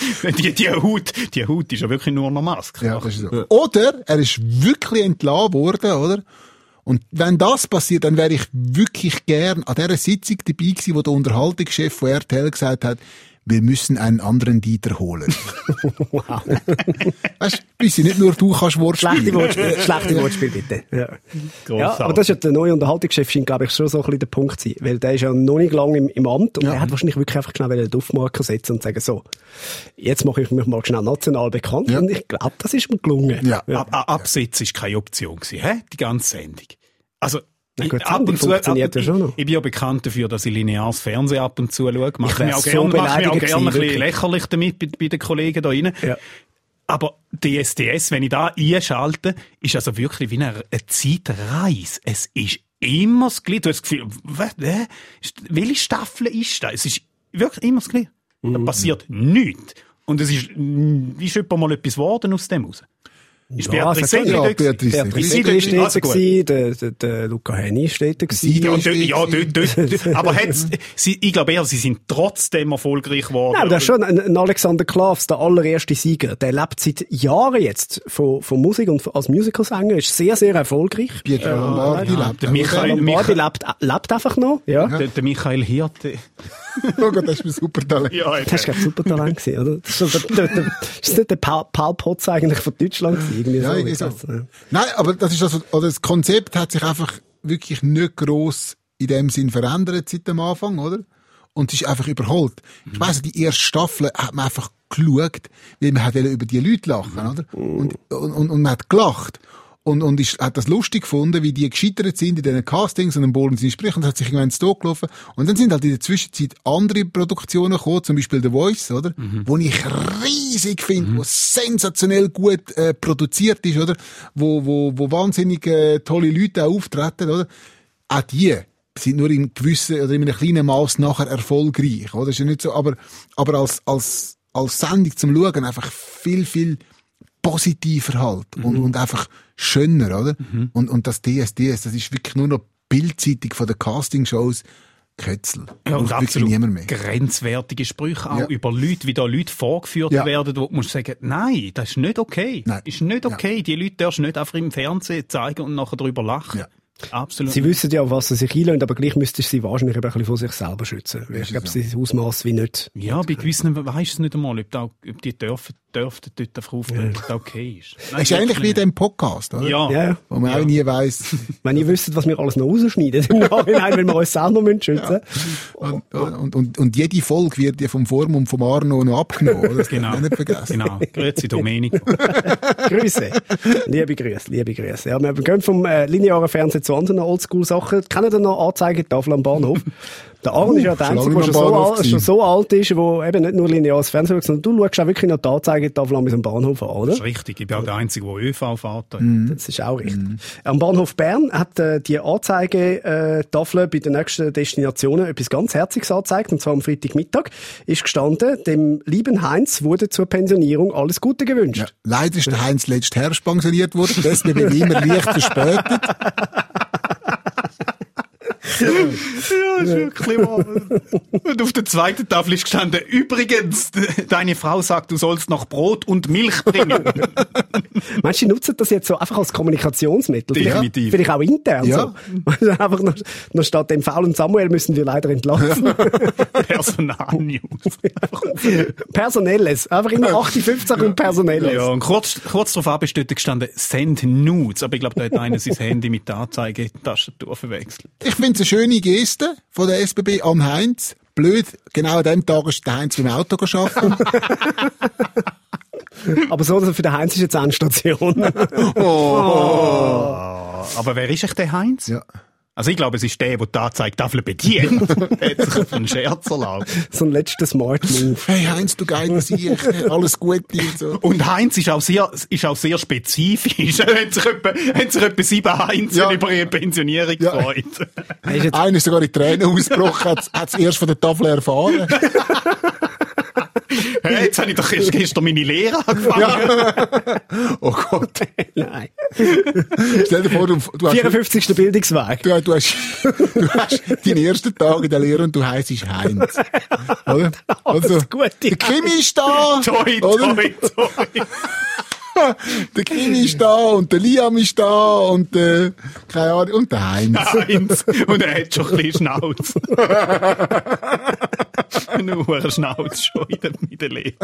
Die, die Haut, die Haut ist ja wirklich nur noch Maske. ja das ist so. Oder er ist wirklich entlassen worden, oder? Und wenn das passiert, dann wäre ich wirklich gern an dieser Sitzung dabei gewesen, wo der Unterhaltungschef von RTL gesagt hat, wir müssen einen anderen Dieter holen. Wow. Weißt du, bis nicht nur du kannst Wort Schlechte. Wortspiel, schlechte Wortspiel, bitte. Ja. ja, aber das ist ja der neue Unterhaltungschef, scheint, glaube ich, schon so ein bisschen der Punkt zu sein. Weil der ist ja noch nicht lange im, im Amt und Ja. er hat wahrscheinlich wirklich einfach schnell den Duftmarker setzen und sagen, so, jetzt mache ich mich mal schnell national bekannt. Ja. Und ich glaube, das ist ihm gelungen. Ja. Ab, ab, Absetzen ist keine Option gewesen, hä? Die ganze Sendung. Also, Na gut, ich- die Sendung funktioniert ja schon noch. Ich, ich bin ja bekannt dafür, dass ich lineares Fernsehen ab und zu schaue. Mache wär mich auch so gerne, mach mich auch gerne ein bisschen lächerlich damit bei, bei den Kollegen da rein. Ja. Aber DSDS, wenn ich da einschalte, ist also wirklich wie eine, eine Zeitreise. Es ist immer das Gleiche. Du hast das Gefühl, was, äh, welche Staffel ist das? Es ist wirklich immer das Gleiche. Da Mhm. passiert nichts. Und es ist, mm, ist etwa mal etwas geworden aus dem raus. Ist Ja, Beatrice. Segli Ja? Beatrice. Segli war Also dort, der, der, der Luca Henny war dort. gewesen. Ja, Ja, dort, ja, dort, dort, aber hat's, sie, ich glaube eher, sie sind trotzdem erfolgreich geworden. Nein, aber das ist schon ein, ein Alexander Klavs, der allererste Sieger. Der lebt seit Jahren jetzt von, von Musik und als Musicalsänger, ist sehr, sehr erfolgreich. Pietro Lombardi lebt der Michael-? Lombardi Michael- lebt, lebt einfach noch, ja. Der, der Michael Hirte. Oh Gott, das ist ein super Talent. Ja, Das ist, glaube ich, super Talent gewesen, oder? Das ist, der, der, der, ist das nicht der Paul, Paul Potts eigentlich von Deutschland gewesen? Irgendwie Ja, so, ich so. ja. Nein, aber das ist also, oder das Konzept hat sich einfach wirklich nicht gross in dem Sinn verändert seit dem Anfang, oder? Und es ist einfach überholt. Ich weiss, die erste Staffel hat man einfach geschaut, weil man hat wollte über die Leute lachen, oder? Und, und, und, und man hat gelacht. Und, und ist, hat das lustig gefunden, wie die gescheitert sind in diesen Castings und dann bohren sie Sprich und hat sich irgendwann ins Tod gelaufen. Und dann sind halt in der Zwischenzeit andere Produktionen gekommen, zum Beispiel The Voice, oder? Wo ich riesig finde, wo sensationell gut äh, produziert ist, oder? Wo, wo, wo wahnsinnig äh, tolle Leute auch auftreten, oder? Auch die sind nur in gewissen oder in einem kleinen Maß nachher erfolgreich, oder? Ist ja nicht so, aber, aber als, als, als Sendung zum Schauen einfach viel, viel positiver halt und, und einfach schöner, oder? Und, und das DSDS, das ist wirklich nur noch Bildzeitung von den Castingshows. Kötzel. Ja, und absolut niemand mehr. grenzwertige Sprüche auch Ja. über Leute, wie da Leute vorgeführt Ja. werden, wo du sagen, nein, das ist nicht okay. Nein. Ist nicht okay. Die Leute darfst du nicht einfach im Fernsehen zeigen und nachher darüber lachen. Ja. Absolut. Sie wissen ja, auf was sie sich einlösen, aber gleich müssten sie wahrscheinlich ein bisschen von sich selber schützen. Ich glaube, sie das Ausmaß wie nicht. ja, bei gewissen weisst du es nicht einmal, ob, da, ob die dürfen, dürften dort einfach auftreten, ob das okay ist. Nein, Das ist ähnlich wie dem Podcast, oder? Ja. Ja, ja. Wo man auch nie weiss. Wenn ihr wüsstet, was wir alles noch rausschneiden im Nachhinein, weil wir uns selber müssen schützen Und, und, und, und jede Folge wird ja vom Form und vom Arno noch abgenommen, oder? Das Genau. nicht vergessen. Genau. Grüezi Domenico. Grüße. liebe Grüße, liebe Grüße. Ja, wir gehen vom äh, linearen Fernsehen zu anderen Oldschool-Sachen. Kennen ihr noch Anzeigetafel am Bahnhof? Der Aaron ist ja der Einzige, der am schon, so schon so alt ist, wo eben nicht nur lineares Fernsehen schaut, sondern du schaust auch wirklich noch die Anzeigetafel an am Bahnhof an, oder? Das ist richtig. Ich bin auch der Einzige, der ÖV fährt. Das ist auch richtig. Am Bahnhof Bern hat äh, die Anzeigetafel bei den nächsten Destinationen etwas ganz Herziges angezeigt, und zwar am Freitagmittag ist gestanden, dem lieben Heinz wurde zur Pensionierung alles Gute gewünscht. Ja. Leider ist der Heinz letztes Herbst pensioniert worden. Ich immer leicht verspätet. Ja, ist wirklich wahr. Und auf der zweiten Tafel ist gestanden, übrigens, deine Frau sagt, du sollst noch Brot und Milch bringen. Meinst du, die nutzen das jetzt so einfach als Kommunikationsmittel? Definitiv. Vielleicht, vielleicht auch intern Ja. so. Also einfach noch, noch statt dem faulen Samuel müssen wir leider entlassen. Personalnews. Personelles. Einfach immer 58 und Personelles. Ja, und kurz, kurz darauf ab ist dort gestanden, send Nudes. Aber ich glaube, da hat einer sein Handy mit der Anzeigetastatur verwechselt. Ich finde eine schöne Geste von der SBB an Heinz. Blöd, genau an dem Tag ist der Heinz beim Auto arbeiten. Aber so, für den Heinz ist jetzt Endstation. Aber wer ist echt der Heinz? ja. Also ich glaube, es ist der, der die Anzeigetafel bedient. der hat sich auf einen Scherz erlaubt. So ein letzter Smart Move. Hey Heinz, du geiler Sieg, alles Gute und so. Und Heinz ist auch sehr, ist auch sehr spezifisch. Er hat sich etwa, hat sich etwa sieben Heinz Ja. über ihre Pensionierung Ja. gefreut. Er Einer ist sogar in Tränen ausgebrochen, hat es erst von der Tafel erfahren. Hey, jetzt habe ich doch erst gestern meine Lehre angefangen. Oh Gott. Nein. Stell dir vor, du, du hast... 54. Bildungsweg. Du, du, hast, du hast deinen ersten Tag in der Lehre und du heisst Heinz. Oder? Also, Alles Gute, der Kimi ist da! Toi, toi, toi. Der Kimi ist da und der Liam ist da und äh, keine Ahnung, und der Heinz. Heinz. Und er hat schon ein bisschen Schnauz. Nur Schnauz schon in der, in der Lehre.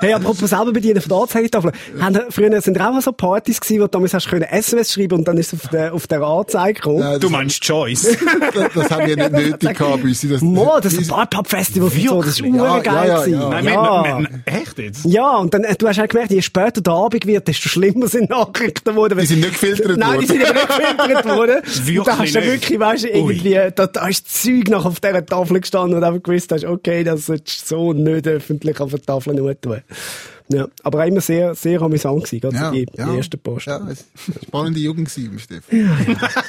Hey, apropos selber bedienen von der Anzeigetafel. Haben früher sind auch so Partys gewesen, wo du damals hast können SMS schreiben und dann ist es auf der, auf der Anzeige gekommen. Nein, Du meinst Joyce? das, das haben wir nicht nötig gehabt, bis sie das... Mo, das ist ein Barpub-Festival und so, das ist Wirklich? ja, geil ja, ja, ja. Nein, ja. wir- wir- wir- echt jetzt? Ja, und dann, du hast auch gemerkt, je später der Abend wird, desto schlimmer sind Nachrichten geworden. Die sind nicht gefiltert Nein, die worden. sind eben nicht gefiltert worden. Und da hast du wirklich, weißt du, irgendwie, da, da ist Zeug noch auf dieser Tafel gestanden und einfach gewusst hast, okay, das du so nicht öffentlich auf der Tafel nur tun. Ja, aber auch immer sehr, sehr amüsant gewesen, gerade Ja, die, ja. die erste Post. Ja, es war eine spannende Jugend gewesen, Stefan.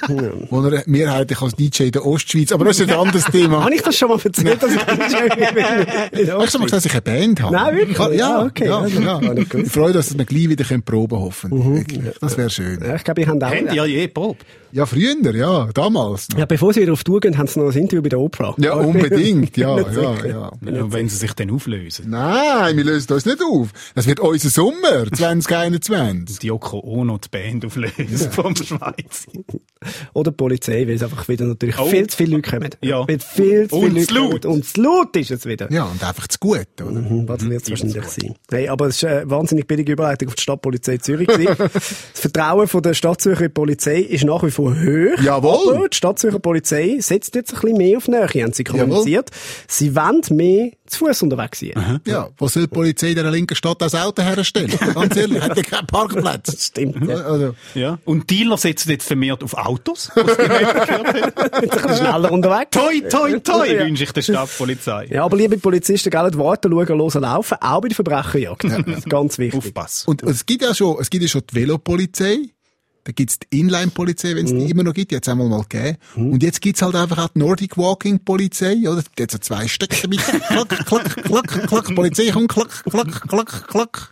Wo er mehrheitlich als DJ in der Ostschweiz, aber das ist ein anderes Thema. Habe ich das schon mal erzählt, dass ich in der Hast du mal gesagt, dass ich eine Band habe? Nein, wirklich? Ja, ja, Ah, okay. ja, Ja, ja. ich freue mich, dass wir gleich wieder proben können, hoffen. Wirklich. Das wäre schön. Ja, ich glaube, ich habe auch... Habt ihr je Bob? Ja, früher, ja, damals. noch. Ja, bevor sie wieder auf Tour gehen, haben sie noch ein Interview bei der Oprah. Ja, unbedingt, ja, ja, ja. Ja, wenn sie sich dann auflösen. Nein, wir lösen uns nicht auf. Das wird unser Sommer 2021. Die Yoko Ono die Band auflösen vom Schweiz. Oder die Polizei, weil es einfach wieder natürlich Oh. viel zu viele Leute kommen. Ja. Weil viel zu Und viele zu Leute laut. Und zu laut ist es wieder. Ja, und einfach zu gut, oder? Mhm, Was wird es wahrscheinlich sein? Hey, aber es ist eine wahnsinnig billige Überleitung auf die Stadtpolizei Zürich. das Vertrauen von der Stadt Zürich in die Polizei ist nach wie vor hoch. Jawohl. Aber die Stadt Zürcher Polizei setzt jetzt ein bisschen mehr auf Nähe, haben sie kommuniziert. Sie wollen mehr zu Fuß unterwegs sein. Ja, wo soll die Polizei in der linken Stadt das Auto herstellen? Ganz ehrlich, hat ja keinen Parkplatz. Das stimmt. Ja. Also, Ja. Und Dealer setzen jetzt vermehrt auf Autos. Was die haben. Ein bisschen schneller unterwegs. Toi, toi, toi, Ja. wünsche ich der Stadtpolizei. Ja, aber liebe Polizisten, gell, warten, schauen, hören, laufen, auch bei der Verbrecherjagd. Ganz wichtig. Aufpassen. Und es gibt ja schon, es gibt ja schon die Velopolizei. Da gibt's die Inline-Polizei, wenn es die immer noch gibt. Hat's einmal mal gegeben. Und jetzt gibt's halt einfach auch die Nordic Walking Polizei, oder? Jetzt so zwei Stück damit. klack, klack, klack, klack. Polizei kommt, klack, klack, klack, klack.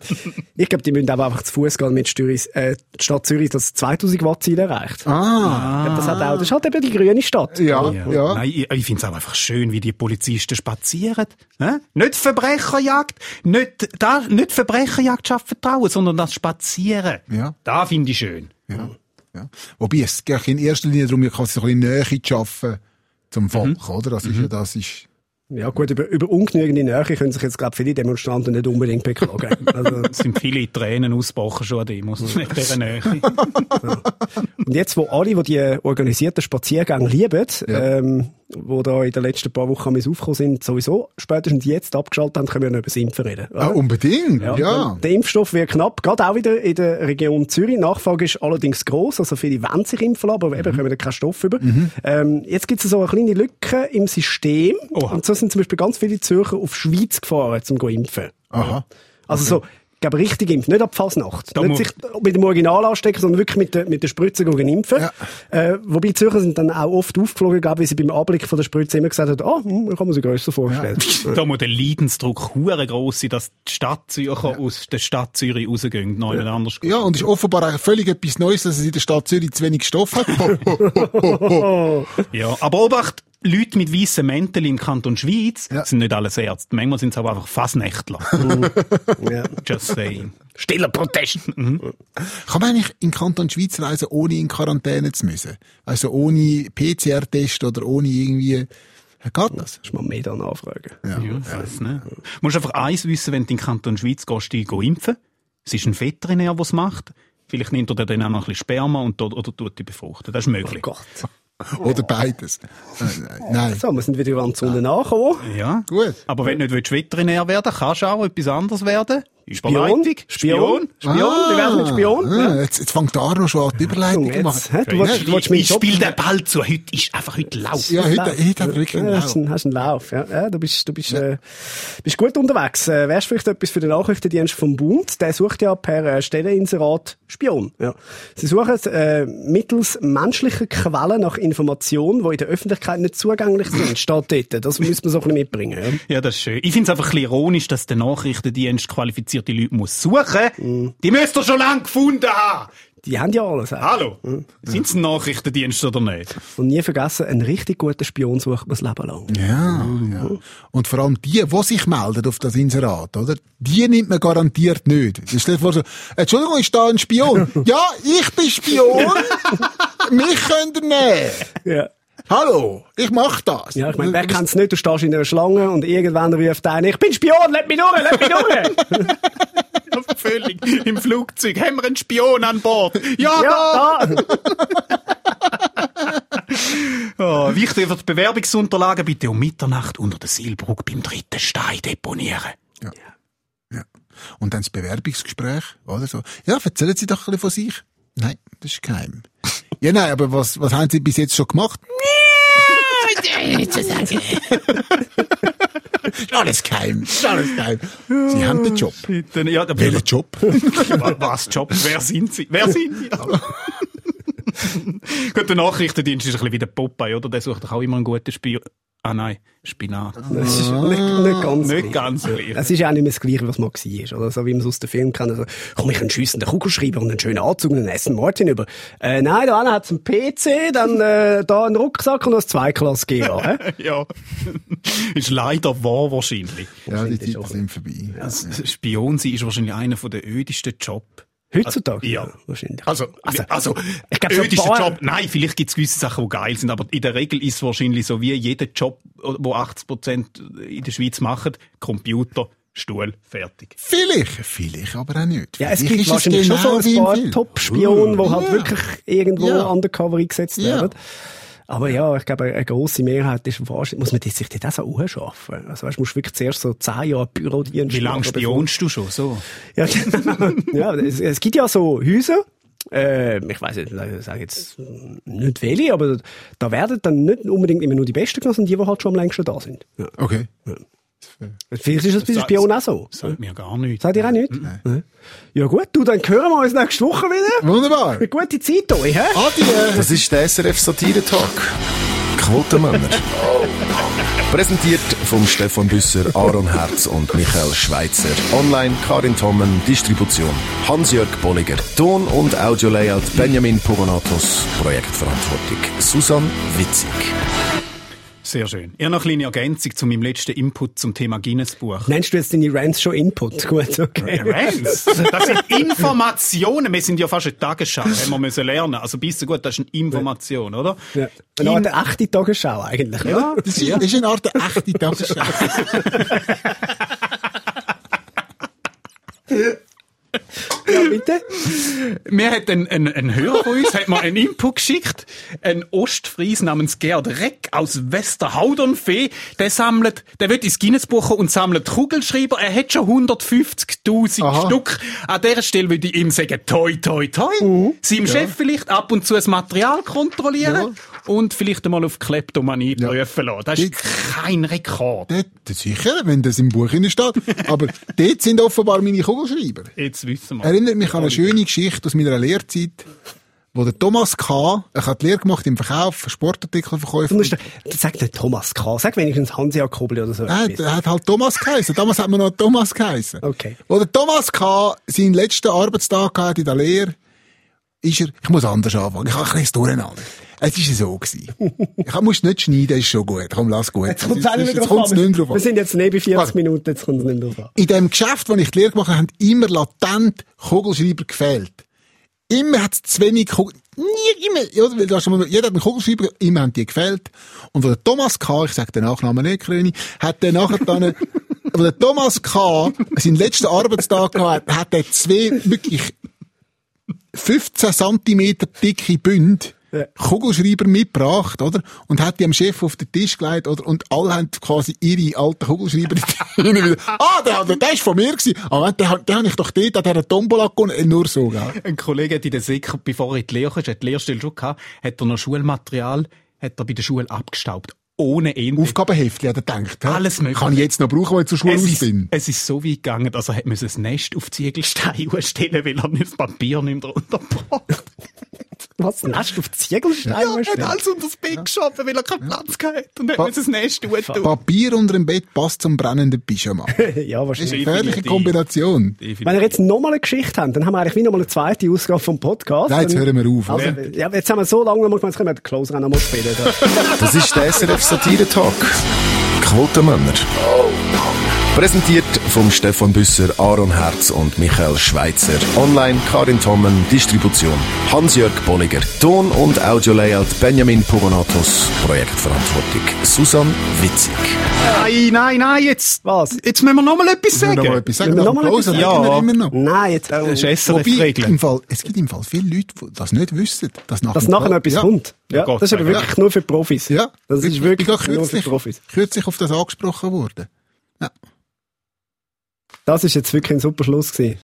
Ich glaube, die müssen aber einfach zu Fuß gehen mit Zürich, äh, die Stadt Zürich das 2000 Watt Ziel erreicht. Ah. Ich glaub, das, hat auch, das ist halt eben die grüne Stadt. Ja, Ja. ja. Nein, ich, ich finde es auch einfach schön, wie die Polizisten spazieren. Hä? Nicht Verbrecherjagd, nicht, da, nicht Verbrecherjagd schafft Vertrauen, sondern das Spazieren. Ja. Da finde ich schön. Ja, ja. Wobei, es geht in erster Linie darum, ich kann so ein bisschen Nähe zu schaffen zum Volk, oder? Das ist ja, das ist, Ja gut, über, über ungenügende Nähe können sich jetzt, glaube viele Demonstranten nicht unbedingt beklagen. Also, Es sind viele Tränen ausgebrochen schon an Demos, mit dieser Nähe. und jetzt, wo alle, die die organisierten Spaziergänge lieben, Ja. ähm, wo da in den letzten paar Wochen am aufgekommen sind, sowieso spätestens jetzt abgeschaltet haben, können wir noch über das Impfen reden. ah, unbedingt, ja. Der Impfstoff wird knapp, gerade auch wieder in der Region Zürich. Die Nachfrage ist allerdings groß, also viele wollen sich impfen lassen, aber eben kommen da keinen Stoff über. Ähm, jetzt gibt es so eine kleine Lücke im System. Oha. Und so sind zum Beispiel ganz viele Zürcher auf Schweiz gefahren, um zu impfen. Aha. Also so, ich glaube, richtig impfen, nicht ab Fasnacht. Da nicht muss- sich mit dem Original anstecken, sondern wirklich mit der, mit der Spritze gehen impfen. Ja. Äh, wobei die Zürcher sind dann auch oft aufgeflogen, glaube ich, weil sie beim Anblick von der Spritze immer gesagt haben, ah, hm, ich kann mir sie grösser vorstellen. Da muss der Leidensdruck hure gross sein, dass die Stadt Zürcher aus der Stadt Zürich rausgehen, noch ja. anders. Ja, und es ist offenbar auch völlig etwas Neues, dass es in der Stadt Zürich zu wenig Stoff hat. Ja, aber Obacht, Leute mit weißen Mänteln im Kanton Schweiz Ja. sind nicht alles Ärzte. Manchmal sind es aber einfach Fassnächtler. ja. Just saying. Stiller Protest. Kann man eigentlich in Kanton Schweiz reisen, ohne in Quarantäne zu müssen? Also ohne PCR-Test oder ohne irgendwie... Geht das? Das ist mal mehr dann nachfragen. Ja, ich weiss nicht. Du musst einfach eins wissen, wenn du in den Kanton Schweiz gehst, die gehen impfen. Es ist ein Veterinär, der es macht. Vielleicht nimmt er dann auch noch ein bisschen Sperma und, oder, oder tut die befruchten. Das ist möglich. Gott. Oder beides? Nein. So, wir sind wieder an die Sonne nachgekommen. Ja. Gut. Aber wenn du nicht willst, Veterinär werden kannst du auch etwas anderes werden. Überleitung. Spion? Spion? Wie wär's mit Spion? Ah, jetzt, jetzt fängt Arno schon an, die Überleitung zu machen. Du willst, du willst ich spiele den Ball zu. Heute ist einfach heute laut. Ja, heute, heute hat wirklich einen Ja, hast, Lauf. einen, hast einen Lauf. Ja, ja, du bist, du bist, äh, bist gut unterwegs. Äh, wärst vielleicht etwas für den Nachrichtendienst vom Bund? Der sucht ja per äh, Stelleninserat Spion. Ja. Sie suchen äh, mittels menschlicher Quellen nach Informationen, die in der Öffentlichkeit nicht zugänglich sind. Steht dort. Das müssen wir so ein bisschen mitbringen. Ja. Ja, das ist schön. Ich finde es einfach ein bisschen ironisch, dass der Nachrichtendienst qualifizierte Leute muss suchen. Die müsst ihr schon lange gefunden haben. Die haben ja alles. Auch. Hallo. Sind es ein Nachrichtendienst oder nicht? Und nie vergessen, einen richtig guten Spion sucht man das Leben lang. Ja, ja. Und vor allem die, die sich melden auf das Inserat, oder? Die nimmt man garantiert nicht. Stell dir vor so, Entschuldigung, ist da ein Spion? ja, ich bin Spion. Mich könnt ihr nehmen. Ja. Hallo, ich mach das. Ja, ich meine, wer kennt's nicht? Du stehst in einer Schlange und irgendwann ruft einer, ich bin Spion, lass mich durch, lass mich durch! Völlig. Im Flugzeug haben wir einen Spion an Bord. Ja, ja, da! Oh, wichtig für die Bewerbungsunterlagen bitte um Mitternacht unter der Silbrug beim dritten Stein deponieren. Ja. Und dann das Bewerbungsgespräch, oder so. Ja, erzählen Sie doch ein bisschen von sich. Nein, das ist geheim. ja, nein, aber was, was haben Sie bis jetzt schon gemacht? Ist alles geheim. Ist alles geheim. Sie haben den Job. Ja, der Welchen Job? Was Job? Wer sind Sie? Wer sind Sie? Gut, der Nachrichtendienst ist ein bisschen wie der Popeye, oder? Der sucht doch auch immer einen guten Spion. Ah nein, Spinat. Das ist nicht, nicht ganz Nicht gleich. ganz gleich. Es ist ja auch nicht mehr das Gleiche, was man war, oder? So wie man es aus dem Film kennt. Also, komm, ich einen schiessenden Kugelschreiber und einen schönen Anzug und einen Aston Martin über. Äh, nein, da hat es einen PC, dann, äh, da einen Rucksack und noch ein Zweiklass GA, hä? Ja. ist leider wahr wahrscheinlich. Ja, die Zeiten sind vorbei. Das Spion sein ist wahrscheinlich einer der ödesten Jobs. Heutzutage? Ja. Wahrscheinlich. Also, also, also ich glaub, so ein ödischer paar- Job. Nein, vielleicht gibt es gewisse Sachen, die geil sind, aber in der Regel ist es wahrscheinlich so wie jeder Job, wo 80% in der Schweiz machen, Computer, Stuhl, fertig. Vielleicht, vielleicht aber auch nicht. Ja, es Vielleicht gibt ist wahrscheinlich schon so wie ein paar. Top-Spionen, die halt Ja. wirklich irgendwo Ja. undercover eingesetzt Ja. werden. Aber ja, ich glaube, eine grosse Mehrheit ist wahrscheinlich, muss man sich das auch anschaffen. Also weißt, du musst wirklich zuerst so zehn Jahre Bürodienst Wie lange spionst du schon? So. Ja, ja es, es gibt ja so Häuser, äh, ich weiß nicht, ich sage jetzt nicht welche, aber da werden dann nicht unbedingt immer nur die Besten genommen, sondern die, die halt schon am längsten da sind. Ja. Okay. Vielleicht ist das bei Spion auch so. Sagt mir gar nichts. Sagt ihr auch nicht? Nein. Ja gut, du, dann hören wir uns nächste Woche wieder. Wunderbar. Eine gute Zeit euch, hä? Adi, Das ist der SRF Satire Talk. Quotenmänner. Präsentiert vom Stefan Büsser, Aaron Herz und Michael Schweitzer. Online Karin Tommen, Distribution Hans-Jörg Bolliger. Ton- und Audio-Layout Benjamin Pogonatos. Projektverantwortung Susan Witzig. Sehr schön. Ich habe noch eine kleine Ergänzung zu meinem letzten Input zum Thema Guinness-Buch. Nennst du jetzt deine Rants schon Input? Gut, okay. Rants. Das sind Informationen. Wir sind ja fast eine Tagesschau, haben wir müssen lernen. Also bist du gut, das ist eine Information, oder? Ja. Eine Art echte Tagesschau eigentlich, ja. das ist, das ist eine Art echte Tagesschau. ja bitte. Mir hat ein, ein, ein Hörer von uns hat mir einen Input geschickt. Ein Ostfries namens Gerd Reck aus Westerhaudernfee. Der sammelt, der wird ins Guinnessbuch und sammelt Kugelschreiber. Er hat schon 150.000 Aha. Stück. An dieser Stelle würde ich ihm sagen, toi, toi, toi. Seinem Chef vielleicht ab und zu das Material kontrollieren und vielleicht einmal auf Kleptomanie prüfen lassen. Das ist kein Rekord. Dort, sicher, wenn das im Buch steht. Aber dort sind offenbar meine Kugelschreiber. Jetzt wissen wir. Erinnert mich an eine schöne Geschichte aus meiner Lehrzeit, wo der Thomas K., habe die Lehre gemacht im Verkauf, Sportartikelverkäufer. Du musst, sag nicht Thomas K., sag wenigstens Hansi Jakobli oder so. Nein, etwas. der hat halt Thomas geheißen. Damals hat man noch Thomas geheißen. Okay. Wo der Thomas K. seinen letzten Arbeitstag hatte in der Lehre, ist er, ich muss anders anfangen, ich habe ein bisschen durcheinander. Es war so. Gewesen. Ich musste nicht schneiden, ist schon gut. Komm, lass gut. Jetzt kommt es nicht mehr Jetzt kommt's nicht drauf Wir an. sind jetzt neben 40 Warte. Minuten, jetzt kommt es nicht mehr drauf an. In dem Geschäft, wo ich die Lehre gemacht habe, haben immer latent Kugelschreiber gefehlt. Immer hat es zu wenig Kugel... Nie, immer, ja, weil da schon mal- jeder hat einen Kugelschreiber, immer haben die gefehlt. Und der Thomas K., ich sage den Nachnamen nicht, Kröni, hat der nachher dann, wo der Thomas K. seinen letzten Arbeitstag gehabt hat, er zwei wirklich 15 Zentimeter dicke Bünde Kugelschreiber mitgebracht, oder? Und hat die am Chef auf den Tisch gelegt, oder? Und alle haben quasi ihre alten Kugelschreiber wieder. Ah, der, der, der ist von mir gewesen. Ah, den, den, den habe ich doch dort an dieser Tombola gewonnen. Äh, Nur so, gell? Ein Kollege hat in der Sek, bevor er in die Lehre ist, hat die Lehrstelle schon gehabt, hat er noch Schulmaterial, hat er bei der Schule abgestaubt. Ohne Ende. Aufgabenheftchen, hat er gedacht. hä? Alles mögliche. Kann ich jetzt noch brauchen, weil ich zur Schule es aus ist, bin. es ist so weit gegangen, dass er hat müssen das Nest auf die Ziegelsteine stellen, weil er nicht das Papier nicht mehr drunter braucht. Was? Nest auf Ziegelstein? Ja, er hat alles unter das Bett geschoben, weil er keinen Platz gehabt und hat Pa- müssen das Nest tun. Papier unter dem Bett passt zum brennenden Pyjama. Das ja, ist eine wahrscheinlich. gefährliche Definitiv. Kombination. Wenn ihr jetzt nochmal eine Geschichte habt, dann haben wir eigentlich wie nochmal eine zweite Ausgabe vom Podcast. Nein, jetzt Dann- hören wir auf. Also, ja, jetzt haben wir so lange gemacht, jetzt können wir den Closer auch noch mal spielen. Das ist der SRF Satire Talk. Quotenmänner. Präsentiert vom Stefan Büsser, Aaron Herz und Michael Schweitzer. Online Karin Tommen, Distribution Hans-Jörg Bolliger. Ton- und Audio-Layout Benjamin Pogonatos. Projektverantwortung Susan Witzig. Nein, nein, nein, jetzt, Was? jetzt müssen wir noch mal etwas sagen. noch mal etwas sagen? Müssen wir Nach noch mal etwas- wir Ja. immer noch. Nein, jetzt, Das ist äh, SRF Wobei, Regeln. im Fall, es gibt im Fall viele Leute, die das nicht wissen, dass nach dass nachher etwas ja. kommt. Ja, Gott das ist aber wirklich nur für Profis. Ja. Das ist Ich wirklich bin gerade nur für kürzlich, Profis. kürzlich auf das angesprochen worden. Das ist jetzt wirklich ein super Schluss gewesen.